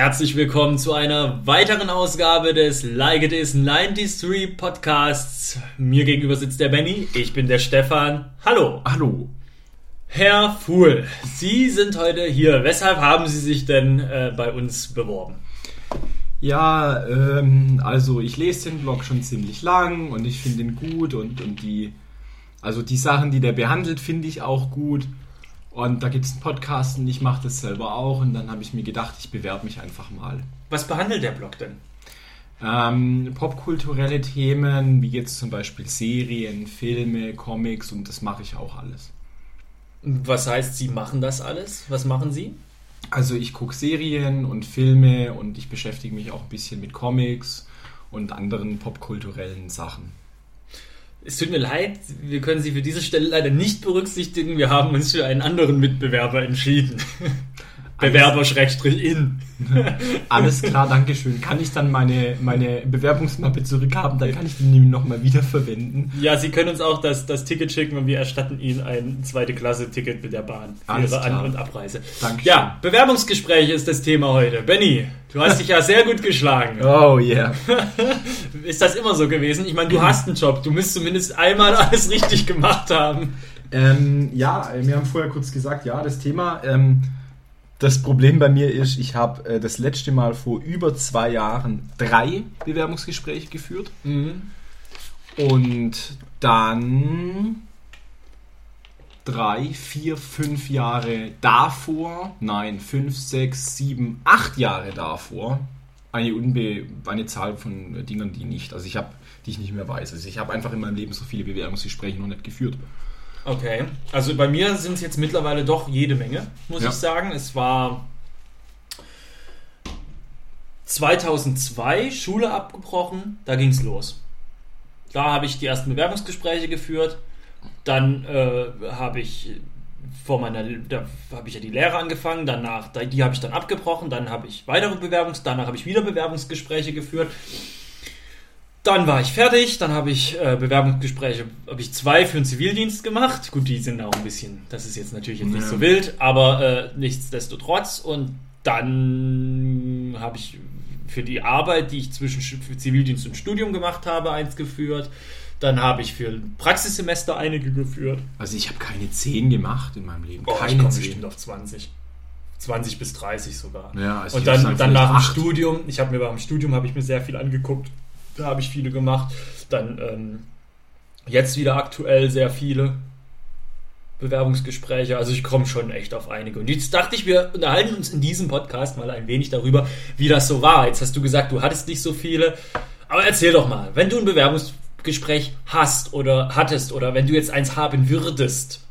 herzlich willkommen zu einer weiteren Ausgabe des Like It Is 93 Podcasts. Mir gegenüber sitzt der Benny, ich bin der Stefan. Hallo. Hallo. Herr Fuhl, Sie sind heute hier. Weshalb haben Sie sich denn äh, bei uns beworben? Ja, ähm, also ich lese den Blog schon ziemlich lang und ich finde ihn gut und, und die, also die Sachen, die der behandelt, finde ich auch gut. Und da gibt es einen Podcast und ich mache das selber auch. Und dann habe ich mir gedacht, ich bewerbe mich einfach mal. Was behandelt der Blog denn? Ähm, popkulturelle Themen, wie jetzt zum Beispiel Serien, Filme, Comics und das mache ich auch alles. Was heißt, Sie machen das alles? Was machen Sie? Also ich gucke Serien und Filme und ich beschäftige mich auch ein bisschen mit Comics und anderen popkulturellen Sachen. Es tut mir leid, wir können Sie für diese Stelle leider nicht berücksichtigen. Wir haben uns für einen anderen Mitbewerber entschieden. Bewerber-in. Alles klar, danke schön. Kann ich dann meine, meine Bewerbungsmappe zurückhaben? Dann kann ich die nämlich nochmal wiederverwenden. Ja, Sie können uns auch das, das Ticket schicken und wir erstatten Ihnen ein zweite Klasse-Ticket mit der Bahn für Alles Ihre klar. An- und Abreise. Dankeschön. Ja, Bewerbungsgespräch ist das Thema heute. Benny, du hast dich ja sehr gut geschlagen. Oh yeah. Ist das immer so gewesen? Ich meine, du hast einen Job. Du müsst zumindest einmal alles richtig gemacht haben. Ähm, ja, wir haben vorher kurz gesagt, ja, das Thema. Ähm, das Problem bei mir ist, ich habe äh, das letzte Mal vor über zwei Jahren drei Bewerbungsgespräche geführt. Und dann drei, vier, fünf Jahre davor, nein, fünf, sechs, sieben, acht Jahre davor, eine, unbe eine Zahl von Dingen, die nicht, also ich habe, die ich nicht mehr weiß. Also ich habe einfach in meinem Leben so viele Bewerbungsgespräche noch nicht geführt. Okay, also bei mir sind es jetzt mittlerweile doch jede Menge, muss Ja. ich sagen. Es war 2002 Schule abgebrochen, da ging es los. Da habe ich die ersten Bewerbungsgespräche geführt. Dann äh, habe ich vor meiner, da habe ich ja die Lehre angefangen. Danach, da- die habe ich dann abgebrochen. Dann habe ich weitere Bewerbungs, danach habe ich wieder Bewerbungsgespräche geführt. Dann war ich fertig, dann habe ich äh, Bewerbungsgespräche, habe ich zwei für den Zivildienst gemacht. Gut, die sind auch ein bisschen, das ist jetzt natürlich jetzt nicht Ja. so wild, aber äh, nichtsdestotrotz. Und dann habe ich für die Arbeit, die ich zwischen Zivildienst und Studium gemacht habe, eins geführt. Dann habe ich für ein Praxissemester einige geführt. Also ich habe keine 10 gemacht in meinem Leben. Ich keine komme 10. bestimmt auf 20. 20 bis 30 sogar. Ja, also und ich dann, dann nach dem. Studium, ich habe mir beim Studium habe ich mir sehr viel angeguckt. Da habe ich viele gemacht. Dann ähm, jetzt wieder aktuell sehr viele Bewerbungsgespräche. Also ich komme schon echt auf einige. Und jetzt dachte ich, wir unterhalten uns in diesem Podcast mal ein wenig darüber, wie das so war. Jetzt hast du gesagt, du hattest nicht so viele. Aber erzähl doch mal, wenn du ein Bewerbungsgespräch hast oder hattest oder wenn du jetzt eins haben würdest,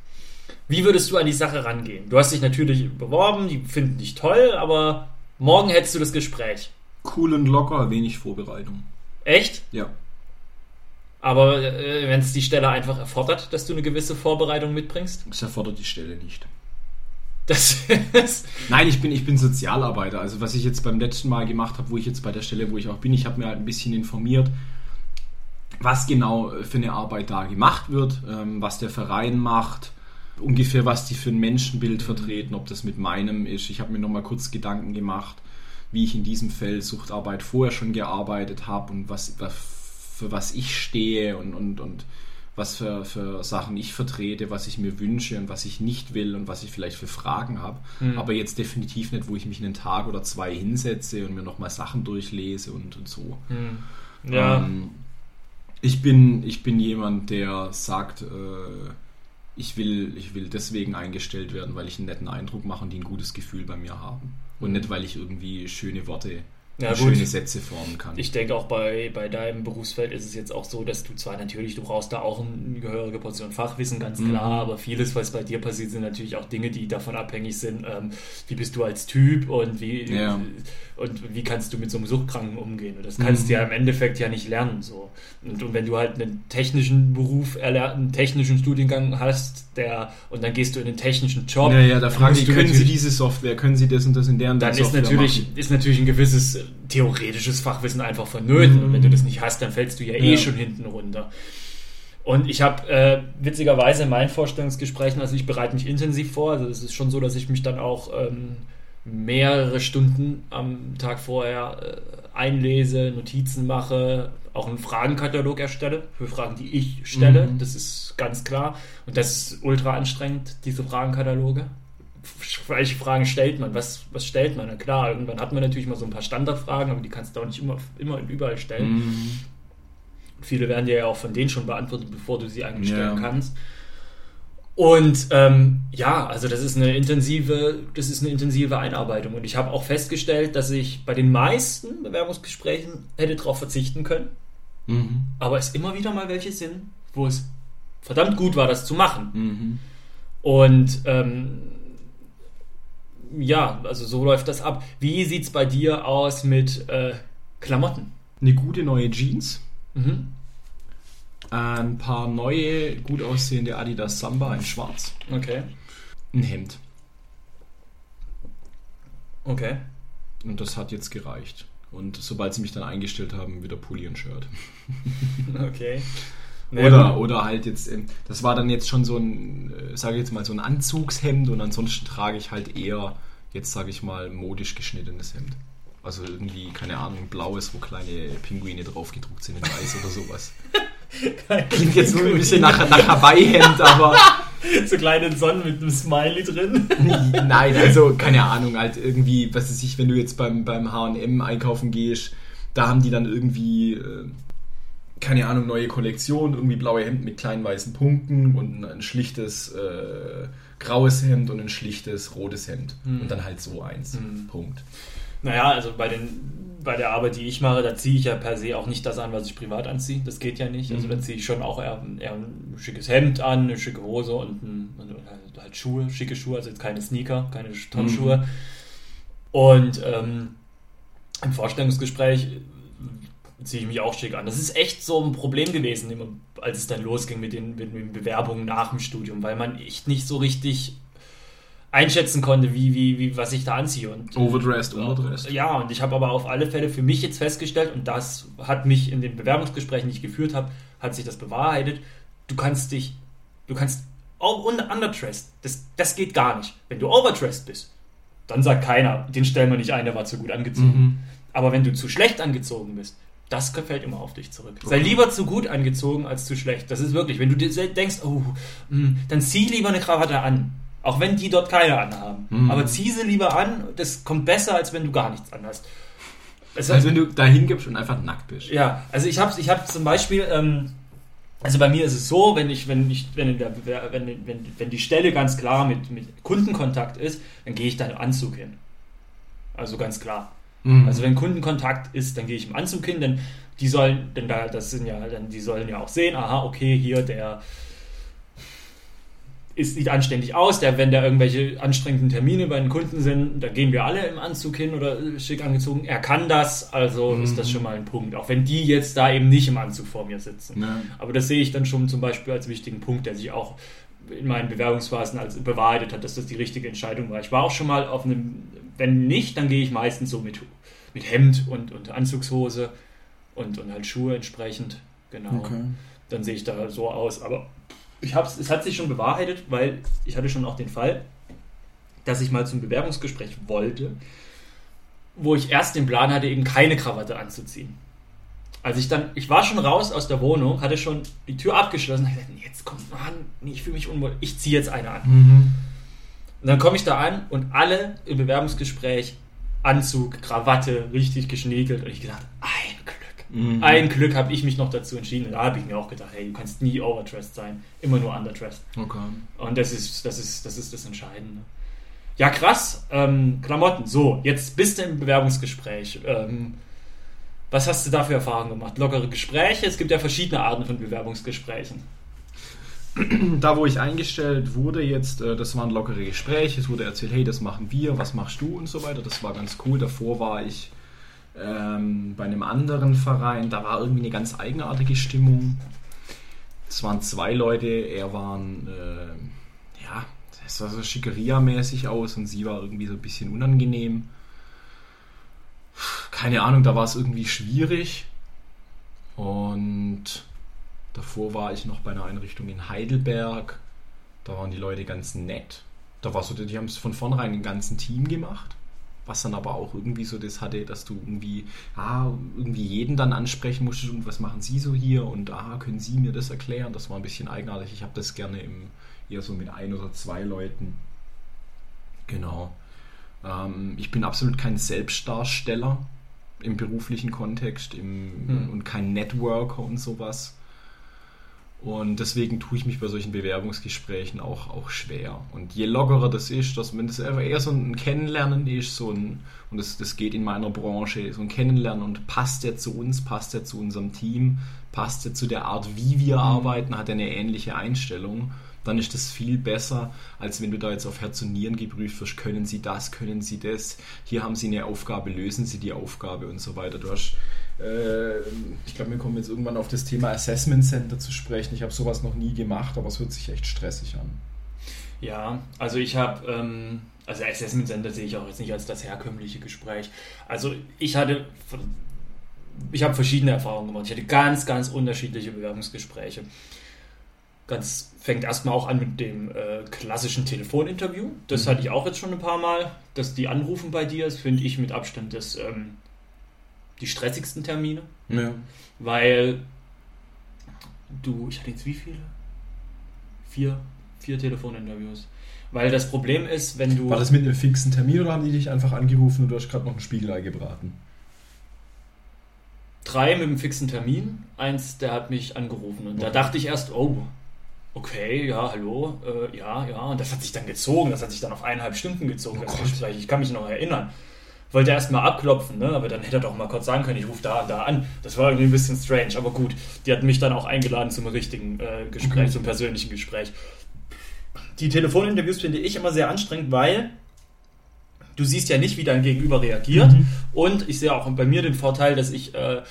wie würdest du an die Sache rangehen? Du hast dich natürlich beworben, die finden dich toll, aber morgen hättest du das Gespräch. Cool und locker, wenig Vorbereitung. Echt? Ja. Aber äh, wenn es die Stelle einfach erfordert, dass du eine gewisse Vorbereitung mitbringst, Das erfordert die Stelle nicht. das ist. Nein, ich bin, ich bin Sozialarbeiter. Also was ich jetzt beim letzten Mal gemacht habe, wo ich jetzt bei der Stelle, wo ich auch bin, ich habe mir halt ein bisschen informiert, was genau für eine Arbeit da gemacht wird, ähm, was der Verein macht, ungefähr was die für ein Menschenbild vertreten, ob das mit meinem ist. Ich habe mir nochmal kurz Gedanken gemacht, wie ich in diesem Feld Suchtarbeit vorher schon gearbeitet habe und was, was für was ich stehe und, und, und was für, für Sachen ich vertrete, was ich mir wünsche und was ich nicht will und was ich vielleicht für Fragen habe. Aber jetzt definitiv nicht, wo ich mich einen Tag oder zwei hinsetze und mir nochmal Sachen durchlese und, und so. Ja. Ähm, ich, bin, ich bin jemand, der sagt, äh, ich, will, ich will deswegen eingestellt werden, weil ich einen netten Eindruck mache und die ein gutes Gefühl bei mir haben. Und nicht, weil ich irgendwie schöne Worte Ja, gut. schöne Sätze formen kann. Ich denke auch bei, bei deinem Berufsfeld ist es jetzt auch so, dass du zwar natürlich, du brauchst da auch eine gehörige Portion Fachwissen, ganz klar, aber vieles, was bei dir passiert, sind natürlich auch Dinge, die davon abhängig sind, ähm, wie bist du als Typ und wie, Ja. und wie kannst du mit so einem Suchtkranken umgehen. Und das kannst du ja im Endeffekt ja nicht lernen. So. Und, und wenn du halt einen technischen Beruf, erler- einen technischen Studiengang hast, der, und dann gehst du in einen technischen Job, ja, ja, da dann fragen die, du können Sie diese Software, können Sie das und das in der und der dann ist natürlich, machen? ist natürlich ein gewisses theoretisches Fachwissen einfach vonnöten. Und wenn du das nicht hast, dann fällst du ja eh Ja. schon hinten runter. Und ich habe äh, witzigerweise in meinen Vorstellungsgesprächen, also ich bereite mich intensiv vor, also es ist schon so, dass ich mich dann auch ähm, mehrere Stunden am Tag vorher äh, einlese, Notizen mache, auch einen Fragenkatalog erstelle für Fragen, die ich stelle. Mhm. Das ist ganz klar. Und das ist ultra anstrengend, diese Fragenkataloge. Welche Fragen stellt man? Was, was stellt man? Na klar, irgendwann hat man natürlich mal so ein paar Standardfragen, aber die kannst du auch nicht immer, immer und überall stellen. Mhm. Viele werden dir ja auch von denen schon beantwortet, bevor du sie eigentlich stellen ja. kannst. Und ähm, ja, also das ist eine intensive, das ist eine intensive Einarbeitung. Und ich habe auch festgestellt, dass ich bei den meisten Bewerbungsgesprächen hätte darauf verzichten können. Mhm. Aber es immer wieder mal welche sind, wo es verdammt gut war, das zu machen. Mhm. Und ähm, ja, also so läuft das ab. Wie sieht es bei dir aus mit äh, Klamotten? Eine gute neue Jeans. Mhm ein paar neue, gut aussehende Adidas Samba in schwarz. Okay. Ein Hemd. Okay. Und das hat jetzt gereicht. Und sobald sie mich dann eingestellt haben, wieder Pulli und Shirt. okay. Nee, oder, oder halt jetzt, ähm, das war dann jetzt schon so ein, sage ich jetzt mal, so ein Anzugshemd und ansonsten trage ich halt eher, jetzt sage ich mal, modisch geschnittenes Hemd. Also irgendwie, keine Ahnung, blaues, wo kleine Pinguine drauf gedruckt sind in weiß oder sowas. Klingt jetzt nur ein bisschen nach, nach Hawaii-Hemd, aber. so kleine Sonnen mit einem Smiley drin. Nein, also keine Ahnung, halt irgendwie, was weiß ich, wenn du jetzt beim, beim HM einkaufen gehst, da haben die dann irgendwie, äh, keine Ahnung, neue Kollektion, irgendwie blaue Hemden mit kleinen weißen Punkten und ein, schlichtes äh, graues Hemd und ein schlichtes rotes Hemd. Mhm. Und dann halt so eins. Mhm. Punkt. Naja, also bei, den, bei der Arbeit, die ich mache, da ziehe ich ja per se auch nicht das an, was ich privat anziehe. Das geht ja nicht. Also mhm. da ziehe ich schon auch eher, eher, ein schickes Hemd an, eine schicke Hose und, ein, und halt, halt, Schuhe, schicke Schuhe, also jetzt keine Sneaker, keine Turnschuhe. Mhm. Und ähm, im Vorstellungsgespräch ziehe ich mich auch schick an. Das ist echt so ein Problem gewesen, als es dann losging mit den, mit den Bewerbungen nach dem Studium, weil man echt nicht so richtig einschätzen konnte, wie, wie, wie, was ich da anziehe. Und, äh, Overdressed, underdressed. Ja, und ich habe aber auf alle Fälle für mich jetzt festgestellt, und das hat mich in den Bewerbungsgesprächen, die ich geführt habe, hat sich das bewahrheitet, du kannst dich, du kannst underdressed, das, das geht gar nicht. Wenn du overdressed bist, dann sagt keiner, den stellen wir nicht ein, der war zu gut angezogen. Mhm. Aber wenn du zu schlecht angezogen bist, das fällt immer auf dich zurück. Sei lieber zu gut angezogen als zu schlecht. Das ist wirklich, wenn du dir denkst, oh, mh, dann zieh lieber eine Krawatte an. Auch wenn die dort keine anhaben. Mhm. Aber zieh sie lieber an, das kommt besser, als wenn du gar nichts anhast. Also, als wenn du dahin gibst und einfach nackt bist. Ja, also ich habe ich hab zum Beispiel, ähm, also bei mir ist es so, wenn ich, wenn ich, wenn, der, wenn, wenn, wenn die Stelle ganz klar mit, mit Kundenkontakt ist, dann gehe ich da im Anzug hin. Also ganz klar. Mhm. Also wenn Kundenkontakt ist, dann gehe ich im Anzug hin, denn die sollen, denn da, das sind ja, dann die sollen ja auch sehen, aha, okay, hier der ist, sieht anständig aus. Der, wenn da irgendwelche anstrengenden Termine bei den Kunden sind, da gehen wir alle im Anzug hin oder schick angezogen. Er kann das, also mhm. ist das schon mal ein Punkt. Auch wenn die jetzt da eben nicht im Anzug vor mir sitzen. Ja. Aber das sehe ich dann schon zum Beispiel als wichtigen Punkt, der sich auch in meinen Bewerbungsphasen als bewahrheitet hat, dass das die richtige Entscheidung war. Ich war auch schon mal auf einem, wenn nicht, dann gehe ich meistens so mit, mit Hemd und, und Anzugshose und, und halt Schuhe entsprechend. Genau. Okay. Dann sehe ich da so aus. Aber ich hab's, es hat sich schon bewahrheitet, weil ich hatte schon auch den Fall, dass ich mal zum Bewerbungsgespräch wollte, wo ich erst den Plan hatte, eben keine Krawatte anzuziehen. Als ich dann, ich war schon raus aus der Wohnung, hatte schon die Tür abgeschlossen, und dachte, jetzt kommt man, nee, ich fühle mich unwohl, ich ziehe jetzt eine an. Mhm. Und dann komme ich da an und alle im Bewerbungsgespräch Anzug, Krawatte, richtig geschniegelt und ich gedacht, ein Mhm. Ein Glück habe ich mich noch dazu entschieden. Da habe ich mir auch gedacht, hey, du kannst nie overdressed sein, immer nur underdressed. Okay. Und das ist das, ist, das, ist das Entscheidende. Ja, krass. Ähm, Klamotten. So, jetzt bist du im Bewerbungsgespräch. Ähm, was hast du da für Erfahrungen gemacht? Lockere Gespräche? Es gibt ja verschiedene Arten von Bewerbungsgesprächen. Da, wo ich eingestellt wurde, jetzt, äh, das waren lockere Gespräche. Es wurde erzählt, hey, das machen wir, was machst du und so weiter. Das war ganz cool. Davor war ich ähm, bei einem anderen Verein, da war irgendwie eine ganz eigenartige Stimmung. Es waren zwei Leute, er war ein, äh, ja, es sah so Schickeria-mäßig aus und sie war irgendwie so ein bisschen unangenehm. Keine Ahnung, da war es irgendwie schwierig. Und davor war ich noch bei einer Einrichtung in Heidelberg. Da waren die Leute ganz nett. Da war so, die haben es von vornherein im ganzen Team gemacht. was dann aber auch irgendwie so das hatte, dass du irgendwie, ah, irgendwie jeden dann ansprechen musstest und was machen Sie so hier und ah, können Sie mir das erklären? Das war ein bisschen eigenartig. Ich habe das gerne im, eher so mit ein oder zwei Leuten. Genau. Ähm, ich bin absolut kein Selbstdarsteller im beruflichen Kontext im, hm. und kein Networker und sowas. Und deswegen tue ich mich bei solchen Bewerbungsgesprächen auch, auch schwer. Und je lockerer das ist, dass wenn das eher so ein Kennenlernen ist, so ein, und das, das geht in meiner Branche, so ein Kennenlernen und passt der zu uns, passt der zu unserem Team, passt der zu der Art, wie wir mhm. arbeiten, hat er eine ähnliche Einstellung dann ist das viel besser, als wenn du da jetzt auf Herz und Nieren geprüft wirst, können sie das, können sie das, hier haben sie eine Aufgabe, lösen sie die Aufgabe und so weiter. Du hast, äh, ich glaube, wir kommen jetzt irgendwann auf das Thema Assessment Center zu sprechen. Ich habe sowas noch nie gemacht, aber es hört sich echt stressig an. Ja, also ich habe, ähm, also Assessment Center sehe ich auch jetzt nicht als das herkömmliche Gespräch. Also ich hatte ich habe verschiedene Erfahrungen gemacht. Ich hatte ganz, ganz unterschiedliche Bewerbungsgespräche ganz fängt erstmal auch an mit dem äh, klassischen Telefoninterview. Das mhm. hatte ich auch jetzt schon ein paar Mal, dass die anrufen bei dir, das finde ich mit Abstand das, ähm, die stressigsten Termine. Ja. Weil du, ich hatte jetzt wie viele? Vier, vier Telefoninterviews. Weil das Problem ist, wenn du. War das mit einem fixen Termin oder haben die dich einfach angerufen und du hast gerade noch ein Spiegelei gebraten? Drei mit einem fixen Termin, eins, der hat mich angerufen. Und okay. da dachte ich erst, oh, okay, ja, hallo, äh, ja, ja. Und das hat sich dann gezogen, das hat sich dann auf eineinhalb Stunden gezogen, oh das Gespräch. Ich kann mich noch erinnern. Wollte erst mal abklopfen, ne? aber dann hätte er doch mal kurz sagen können, ich rufe da und da an. Das war irgendwie ein bisschen strange, aber gut. Die hatten mich dann auch eingeladen zum richtigen äh, Gespräch, okay. zum persönlichen Gespräch. Die Telefoninterviews finde ich immer sehr anstrengend, weil du siehst ja nicht, wie dein Gegenüber reagiert. Mhm. Und ich sehe auch bei mir den Vorteil, dass ich äh,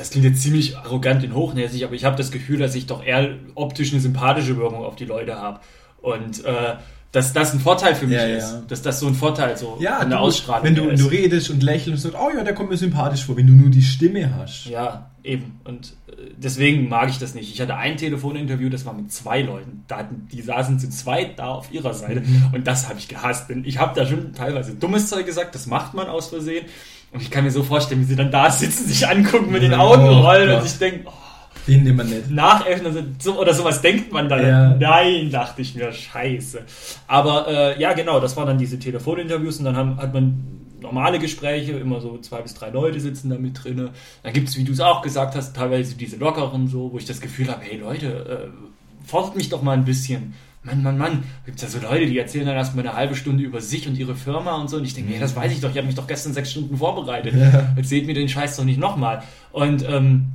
das klingt jetzt ziemlich arrogant und hochnäsig, aber ich habe das Gefühl, dass ich doch eher optisch eine sympathische Wirkung auf die Leute habe. Und äh, dass das ein Vorteil für mich ja, ist. Ja. Dass das so ein Vorteil so ja, an der Ausstrahlung Wenn du, ist. du redest und lächelst und sagst, oh ja, der kommt mir sympathisch vor, wenn du nur die Stimme hast. Ja, eben. Und äh, deswegen mag ich das nicht. Ich hatte ein Telefoninterview, das war mit zwei Leuten. Da hatten, die saßen zu zweit da auf ihrer Seite. Mhm. Und das habe ich gehasst. Denn ich habe da schon teilweise dummes Zeug gesagt, das macht man aus Versehen. Und ich kann mir so vorstellen, wie sie dann da sitzen, sich angucken, mit den Augen oh, rollen und sich denken, oh, den nimmt man nicht. Nachäffen so, oder sowas denkt man dann. Ja. Nein, dachte ich mir, scheiße. Aber äh, ja, genau, das waren dann diese Telefoninterviews und dann haben, hat man normale Gespräche, immer so zwei bis drei Leute sitzen da mit drin. Dann gibt es, wie du es auch gesagt hast, teilweise diese lockeren so, wo ich das Gefühl habe, hey Leute, äh, fordert mich doch mal ein bisschen. Mann, Mann, Mann, gibt es ja so Leute, die erzählen dann erstmal eine halbe Stunde über sich und ihre Firma und so. Und ich denke, nee, das weiß ich doch, ich habe mich doch gestern sechs Stunden vorbereitet. Ja. Jetzt seht mir den Scheiß doch nicht nochmal. Und ähm,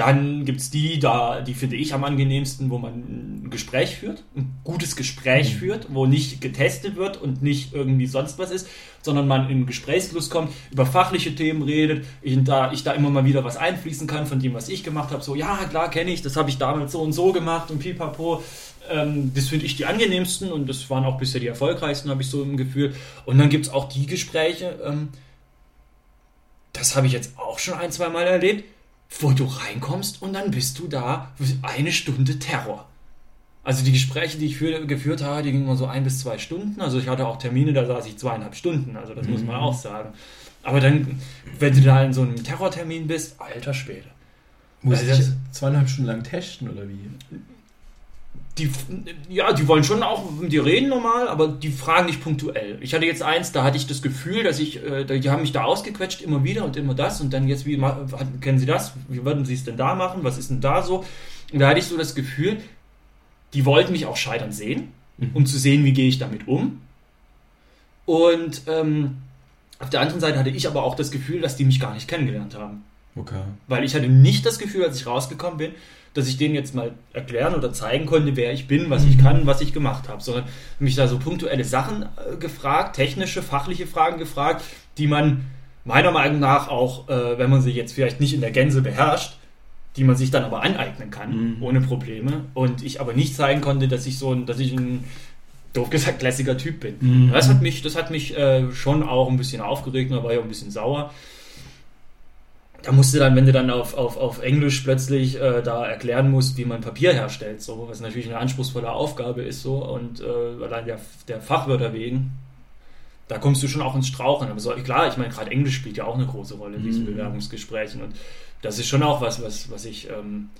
dann gibt es die, da, die finde ich am angenehmsten, wo man ein Gespräch führt, ein gutes Gespräch mhm. führt, wo nicht getestet wird und nicht irgendwie sonst was ist, sondern man in Gesprächslust kommt, über fachliche Themen redet, ich da, ich da immer mal wieder was einfließen kann von dem, was ich gemacht habe. So, ja, klar, kenne ich, das habe ich damals so und so gemacht und pipapo. Ähm, das finde ich die angenehmsten und das waren auch bisher die erfolgreichsten, habe ich so im Gefühl. Und dann gibt es auch die Gespräche, ähm, das habe ich jetzt auch schon ein, zwei Mal erlebt wo du reinkommst und dann bist du da eine Stunde Terror. Also die Gespräche, die ich für, geführt habe, die gingen immer so ein bis zwei Stunden. Also ich hatte auch Termine, da saß ich zweieinhalb Stunden. Also das mhm. muss man mhm. auch sagen. Aber dann, wenn du da in so einem Terrortermin bist, alter Schwede. Muss also ich das zweieinhalb Stunden lang testen oder wie? Die, ja, die wollen schon auch mit dir reden normal, aber die fragen nicht punktuell. Ich hatte jetzt eins, da hatte ich das Gefühl, dass ich, äh, die haben mich da ausgequetscht, immer wieder und immer das und dann jetzt, wie kennen Sie das? Wie würden Sie es denn da machen? Was ist denn da so? Und da hatte ich so das Gefühl, die wollten mich auch scheitern sehen, mhm. um zu sehen, wie gehe ich damit um. Und ähm, auf der anderen Seite hatte ich aber auch das Gefühl, dass die mich gar nicht kennengelernt haben. Okay. Weil ich hatte nicht das Gefühl, als ich rausgekommen bin, dass ich denen jetzt mal erklären oder zeigen konnte, wer ich bin, was ich mhm. kann, was ich gemacht habe, sondern mich da so punktuelle Sachen äh, gefragt, technische, fachliche Fragen gefragt, die man meiner Meinung nach auch, äh, wenn man sie jetzt vielleicht nicht in der Gänze beherrscht, die man sich dann aber aneignen kann, mhm. ohne Probleme. Und ich aber nicht zeigen konnte, dass ich so ein, dass ich ein doof gesagt lässiger Typ bin. Mhm. Das hat mich, das hat mich äh, schon auch ein bisschen aufgeregt, da war ja ein bisschen sauer da musst du dann, wenn du dann auf, auf, auf Englisch plötzlich äh, da erklären musst, wie man Papier herstellt, so, was natürlich eine anspruchsvolle Aufgabe ist, so, und äh, allein der, der Fachwörter wegen, da kommst du schon auch ins Straucheln. Aber so, klar, ich meine, gerade Englisch spielt ja auch eine große Rolle in diesen Mhm. Bewerbungsgesprächen. Und das ist schon auch was, was, was ich ähm,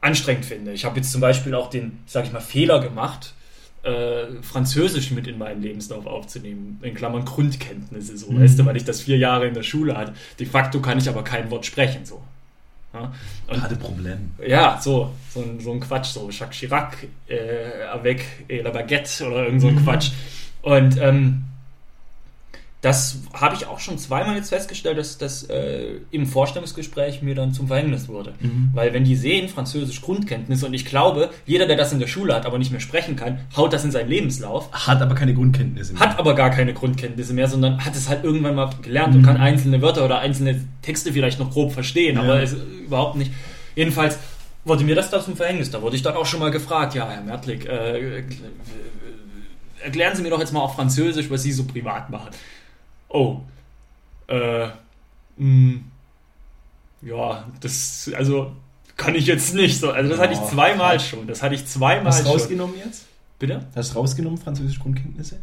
anstrengend finde. Ich habe jetzt zum Beispiel auch den, sag ich mal, Fehler gemacht, äh, Französisch mit in meinen Lebenslauf aufzunehmen. In Klammern Grundkenntnisse, so, Mhm. weißt du, weil ich das vier Jahre in der Schule hatte. De facto kann ich aber kein Wort sprechen, so. Ja? Hatte Problem. ja, so, so ein, so ein Quatsch, so Jacques Chirac, äh, avec et la baguette oder irgend so ein Quatsch. Und ähm, das habe ich auch schon zweimal jetzt festgestellt, dass das äh, im Vorstellungsgespräch mir dann zum Verhängnis wurde. Mhm. Weil wenn die sehen, Französisch Grundkenntnisse, und ich glaube, jeder, der das in der Schule hat, aber nicht mehr sprechen kann, haut das in seinen Lebenslauf, Hat aber keine Grundkenntnisse mehr. hat aber gar keine Grundkenntnisse mehr, sondern hat es halt irgendwann mal gelernt und kann einzelne Wörter oder einzelne Texte vielleicht noch grob verstehen, Ja. aber es, überhaupt nicht. Jedenfalls wurde mir das da zum Verhängnis. Da wurde ich dann auch schon mal gefragt, ja, Herr Mertlik, äh, äh, erklären Sie mir doch jetzt mal auf Französisch, was Sie so privat machen. Oh, äh, mh, ja, das, also kann ich jetzt nicht so. Also das hatte ich Oh, zweimal schon. Das hatte ich zweimal Hast du schon. rausgenommen jetzt? Bitte? Hast du rausgenommen, französische Grundkenntnisse?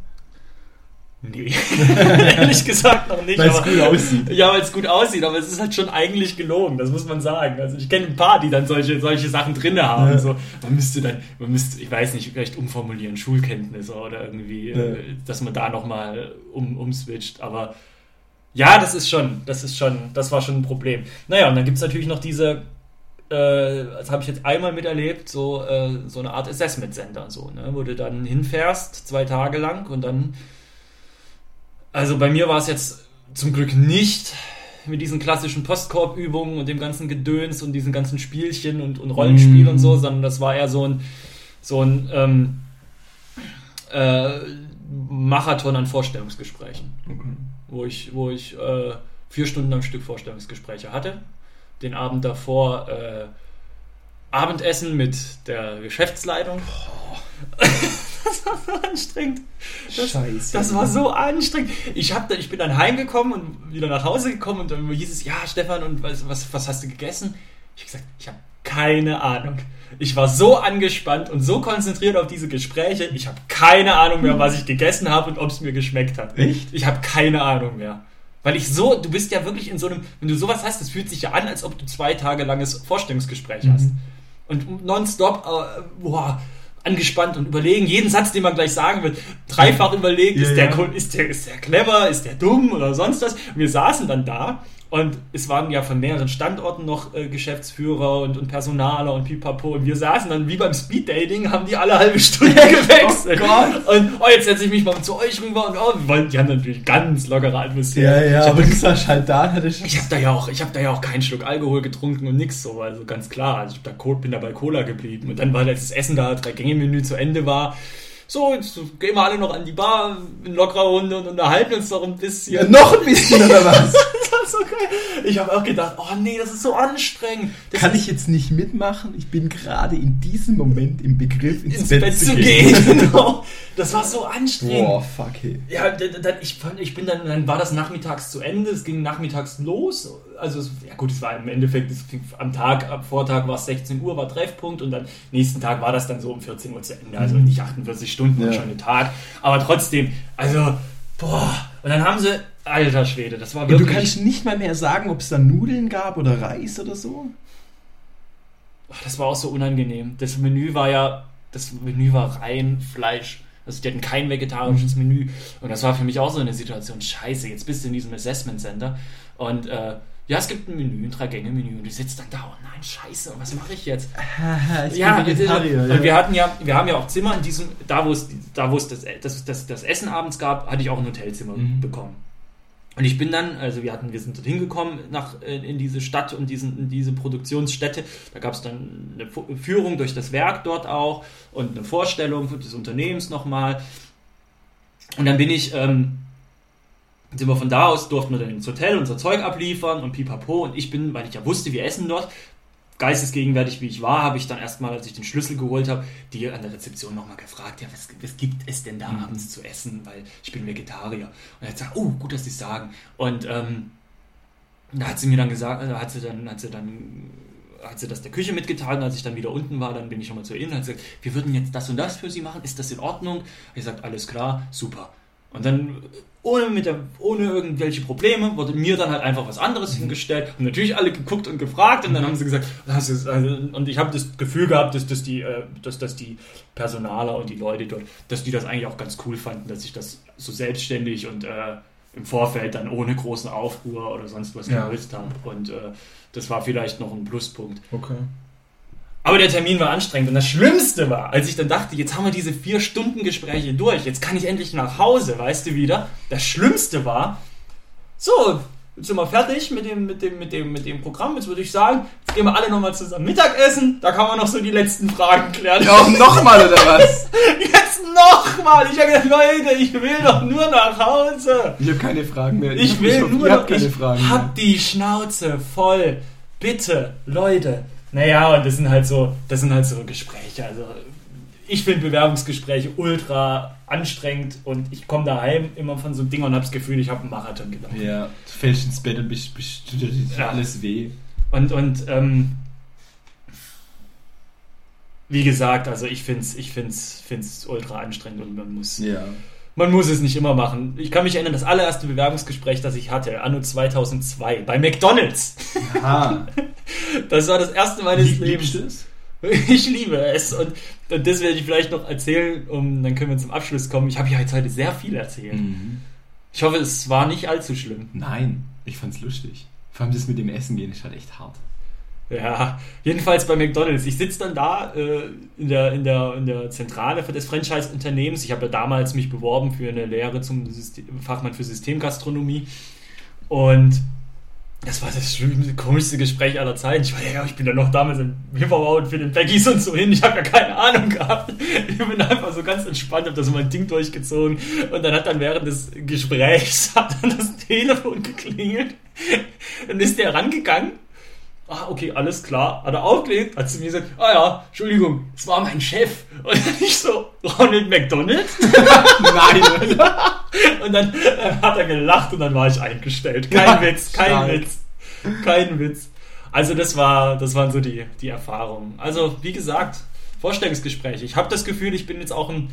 Nee, ehrlich gesagt noch nicht. Weil es gut aussieht. Ja, weil es gut aussieht, aber es ist halt schon eigentlich gelogen, das muss man sagen. Also ich kenne ein paar, die dann solche, solche Sachen drin haben. Ja. So, man müsste dann, man müsste, ich weiß nicht, vielleicht umformulieren, Schulkenntnisse oder irgendwie, Ja. äh, dass man da nochmal um, umswitcht. Aber ja, das ist schon, das ist schon, das war schon ein Problem. Naja, und dann gibt es natürlich noch diese, äh, das habe ich jetzt einmal miterlebt, so, äh, so eine Art Assessment Center, so, ne, wo du dann hinfährst, zwei Tage lang und dann also bei mir war es jetzt zum Glück nicht mit diesen klassischen Postkorbübungen und dem ganzen Gedöns und diesen ganzen Spielchen und, und Rollenspiel Mm. und so, sondern das war eher so ein, so ein ähm, äh, Marathon an Vorstellungsgesprächen, wo ich, wo ich äh, vier Stunden am Stück Vorstellungsgespräche hatte. Den Abend davor äh, Abendessen mit der Geschäftsleitung. das war so anstrengend. Das, Scheiße. das war so anstrengend. Ich, hab ich bin dann heimgekommen und wieder nach Hause gekommen und dann hieß es, ja, Stefan, und was, was, was hast du gegessen? Ich habe gesagt, ich habe keine Ahnung. Ich war so angespannt und so konzentriert auf diese Gespräche. Ich habe keine Ahnung mehr, was ich gegessen habe und ob es mir geschmeckt hat. Echt? Ich habe keine Ahnung mehr. Weil ich so, du bist ja wirklich in so einem, wenn du sowas hast, das fühlt sich ja an, als ob du zwei Tage langes Vorstellungsgespräch hast. Und nonstop, äh, boah, angespannt und überlegen, jeden Satz, den man gleich sagen wird, dreifach überlegt, Ja, ist, der, ist, der, ist der clever, ist der dumm oder sonst was. Und wir saßen dann da und es waren ja von mehreren Standorten noch äh, Geschäftsführer und, und Personaler und pipapo und wir saßen dann wie beim Speeddating, haben die alle halbe Stunde gewechselt. Oh Gott. Und oh, jetzt setze ich mich mal zu euch rüber und oh, wir wollen- die haben natürlich ganz lockere Atmosphäre. Ja, ja, Ich hab aber du sagst halt da, hatte ich. ich habe da ja auch, ich habe da ja auch keinen Schluck Alkohol getrunken und nix so, also ganz klar. Also ich hab da, bin da bei Cola geblieben und dann war das Essen da, drei Gänge Menü zu Ende war. So, jetzt gehen wir alle noch an die Bar in lockerer Runde und unterhalten uns noch ein bisschen. Ja, noch ein bisschen oder was? So geil. Ich habe auch gedacht, oh nee, das ist so anstrengend. Das Kann ich jetzt nicht mitmachen? Ich bin gerade in diesem Moment im Begriff, ins, ins Bett, zu gehen. genau. Das war so anstrengend. Boah, fuck, hey. Ja, dann, ich, ich bin dann, dann war das nachmittags zu Ende, es ging nachmittags los. Also, ja gut, es war im Endeffekt, am Tag, am Vortag war es 16 Uhr, war Treffpunkt und dann nächsten Tag war das dann so um 14 Uhr zu Ende. Also nicht 48 Stunden, Ja. schon ein Tag. Aber trotzdem, also, boah. Und dann haben sie, alter Schwede, das war Und du wirklich. kannst nicht mal mehr sagen, ob es da Nudeln gab oder Reis oder so? Ach, das war auch so unangenehm. Das Menü war ja, das Menü war rein Fleisch. Also die hatten kein vegetarisches Menü. Und das war für mich auch so eine Situation. Scheiße, jetzt bist du in diesem Assessment Center. Und äh, ja, es gibt ein Menü, ein Drei-Gänge-Menü. Und du sitzt dann da, oh nein, scheiße, was mache ich jetzt? ich ja, bin Vegetarier. und wir hatten ja, wir haben ja auch Zimmer in diesem, da wo es, da wo es das, das, das, das Essen abends gab, hatte ich auch ein Hotelzimmer Mhm. bekommen. Und ich bin dann, also wir hatten, wir sind dorthin gekommen nach in, in diese Stadt und diesen, in diese Produktionsstätte. Da gab es dann eine Führung durch das Werk dort auch und eine Vorstellung des Unternehmens nochmal. Und dann bin ich, ähm, sind wir von da aus, durften wir dann ins Hotel unser Zeug abliefern und pipapo. Und ich bin, weil ich ja wusste, wir essen dort, geistesgegenwärtig wie ich war, habe ich dann erstmal, als ich den Schlüssel geholt habe, die an der Rezeption nochmal gefragt, ja, was, was gibt es denn da abends zu essen, weil ich bin Vegetarier. Und er hat gesagt, oh, gut, dass Sie es sagen. Und ähm, da hat sie mir dann gesagt, äh, hat sie dann, hat sie dann, hat sie das der Küche mitgeteilt, und als ich dann wieder unten war, dann bin ich nochmal zu ihr und hat gesagt, wir würden jetzt das und das für Sie machen, ist das in Ordnung? Ich gesagt, alles klar, super. Und dann ohne, mit der, ohne irgendwelche Probleme wurde mir dann halt einfach was anderes hingestellt. Und natürlich alle geguckt und gefragt und dann haben sie gesagt, das ist, also, und ich habe das Gefühl gehabt, dass, dass, die, äh, dass, dass die Personaler und die Leute dort, dass die das eigentlich auch ganz cool fanden, dass ich das so selbstständig und äh, im Vorfeld dann ohne großen Aufruhr oder sonst was Ja. gelöst habe. Und äh, das war vielleicht noch ein Pluspunkt. Okay. Aber der Termin war anstrengend und das Schlimmste war, als ich dann dachte, jetzt haben wir diese vier Stunden Gespräche durch, jetzt kann ich endlich nach Hause, weißt du wieder. Das Schlimmste war, so, jetzt sind wir fertig mit dem, mit dem, mit dem, mit dem Programm. Jetzt würde ich sagen, jetzt gehen wir alle nochmal zusammen Mittagessen. Da kann man noch so die letzten Fragen klären. Auch nochmal oder was? Jetzt nochmal! Ich habe gesagt, Leute, ich will doch nur nach Hause. Ich habe keine Fragen mehr. Ich will hoffe, nur noch, keine ich Fragen mehr. hab die Schnauze voll. Bitte, Leute. Naja, und das sind halt so, das sind halt so Gespräche. Also ich finde Bewerbungsgespräche ultra anstrengend und ich komme daheim immer von so einem Ding und habe das Gefühl, ich habe einen Marathon gelaufen. Ja, du fällst ins Bett und bist, bist, dir Ja. alles weh. Und, und ähm, wie gesagt, also ich finde es ich find's, find's ultra anstrengend und man muss, Ja. man muss es nicht immer machen. Ich kann mich erinnern, das allererste Bewerbungsgespräch, das ich hatte, anno 2002, bei McDonalds. Aha. Das war das erste meines Lieb, Lebens. liebst du es? Ich liebe es und, das werde ich vielleicht noch erzählen, um, dann können wir zum Abschluss kommen. Ich habe ja jetzt heute sehr viel erzählt. Mhm. Ich hoffe, es war nicht allzu schlimm. Nein, ich fand's lustig. Vor allem das mit dem Essen gehen ist halt echt hart. Ja, jedenfalls bei McDonalds. Ich sitze dann da äh, in, der, in, der, in der Zentrale für das Franchise-Unternehmens. Ich habe ja damals mich beworben für eine Lehre zum System, Fachmann für Systemgastronomie. Und das war das schlimmste, komischste Gespräch aller Zeiten. Ich war ja, ich bin ja noch damals im Hipperbauen für den Baggies und so hin. Ich habe ja keine Ahnung gehabt. Ich bin einfach so ganz entspannt, habe da so mein Ding durchgezogen. Und dann hat dann während des Gesprächs hat dann das Telefon geklingelt. Dann ist der rangegangen. Ah, okay, alles klar. Hat er aufgelegt, hat zu mir gesagt, ah ja, Entschuldigung, es war mein Chef. Und dann ich so, Ronald McDonald? Nein! Und dann hat er gelacht und dann war ich eingestellt. Kein Ja, Witz, kein stark. Witz. Kein Witz. Also das war, das waren so die, die Erfahrungen. Also wie gesagt, Vorstellungsgespräche. Ich habe das Gefühl, ich bin jetzt auch ein,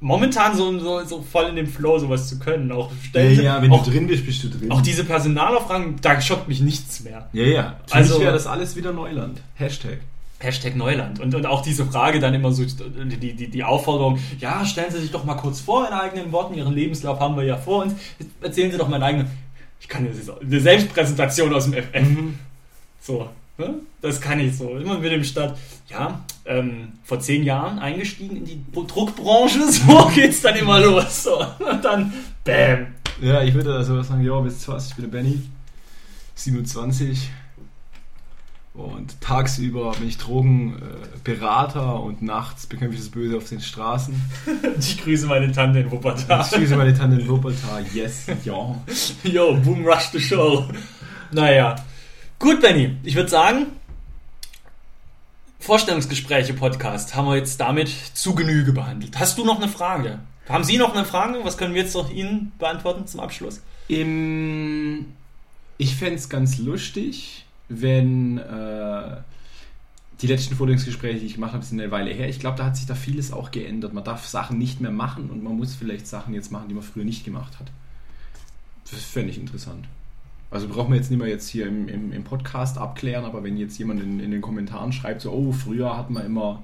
momentan so, so, so voll in dem Flow, sowas zu können. Auch, ja, ständig- ja, wenn auch, du drin bist, bist du drin. auch diese Personalaufragen, da schockt mich nichts mehr. ja, ja. Für Also- mich wäre das alles wieder Neuland. Hashtag. Hashtag Neuland. Und, und auch diese Frage dann immer so, die, die, die Aufforderung, ja, stellen Sie sich doch mal kurz vor in eigenen Worten, Ihren Lebenslauf haben wir ja vor uns. Erzählen Sie doch mal einen eigenen. Ich kann jetzt auch- eine Selbstpräsentation aus dem FF. So, ne? Das kann ich so. Immer mit dem Start. Ja, ähm, vor zehn Jahren eingestiegen in die Druckbranche, so geht's dann immer los. So. Und dann, bam. Ja, ich würde da sowas sagen, ja, wisst ihr was, ich bin der Benny, 27 und tagsüber bin ich Drogenberater und nachts bekämpfe ich das Böse auf den Straßen. Ich grüße meine Tante in Ich Wuppertal. schieße meine Tante in Wuppertal, yes, ja. Yo, boom, rush the show. Naja. Gut, Benny. Ich würde sagen, Vorstellungsgespräche Podcast haben wir jetzt damit zu Genüge behandelt. Hast du noch eine Frage? Haben Sie noch eine Frage? Was können wir jetzt noch Ihnen beantworten zum Abschluss? Im, ich fände es ganz lustig, wenn äh, die letzten Vorstellungsgespräche, die ich gemacht habe, sind eine Weile her. Ich glaube, da hat sich da vieles auch geändert. Man darf Sachen nicht mehr machen und man muss vielleicht Sachen jetzt machen, die man früher nicht gemacht hat. Das fände ich interessant. Also brauchen wir jetzt nicht mehr jetzt hier im, im, im Podcast abklären, aber wenn jetzt jemand in, in den Kommentaren schreibt, so, oh, früher hat man immer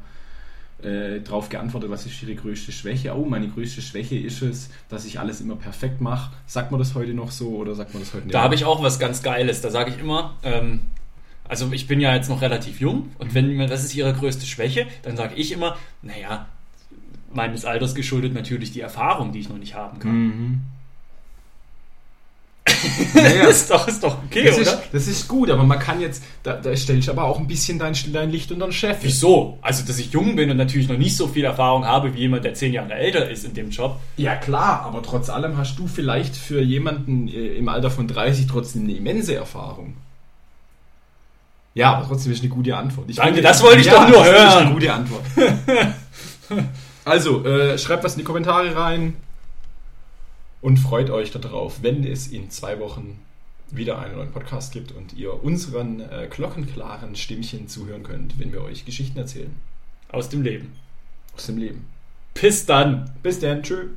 äh, drauf geantwortet, was ist ihre größte Schwäche? Oh, meine größte Schwäche ist es, dass ich alles immer perfekt mache. Sagt man das heute noch so oder sagt man das heute nicht? Da habe ich auch was ganz Geiles. Da sage ich immer, ähm, also ich bin ja jetzt noch relativ jung und wenn mir das ist Ihre größte Schwäche, dann sage ich immer, naja, meines Alters geschuldet natürlich die Erfahrung, die ich noch nicht haben kann. Mhm. Naja, ist, doch, ist doch okay, das, oder? ist, das ist gut, aber man kann jetzt, da, da stellst du aber auch ein bisschen dein, dein Licht unter den Chef. Wieso? Also, dass ich jung bin und natürlich noch nicht so viel Erfahrung habe wie jemand, der zehn Jahre älter ist in dem Job. Ja klar, aber trotz allem hast du vielleicht für jemanden äh, im Alter von 30 trotzdem eine immense Erfahrung. Ja, aber trotzdem ist eine gute Antwort. Ich Danke, finde- das wollte ich doch nur das ist hören. eine gute Antwort. also, äh, schreibt was in die Kommentare rein und freut euch darauf, wenn es in zwei Wochen wieder einen neuen Podcast gibt und ihr unseren äh, glockenklaren Stimmchen zuhören könnt, wenn wir euch Geschichten erzählen Aus dem Leben. aus dem Leben. Bis dann. Bis dann, tschö.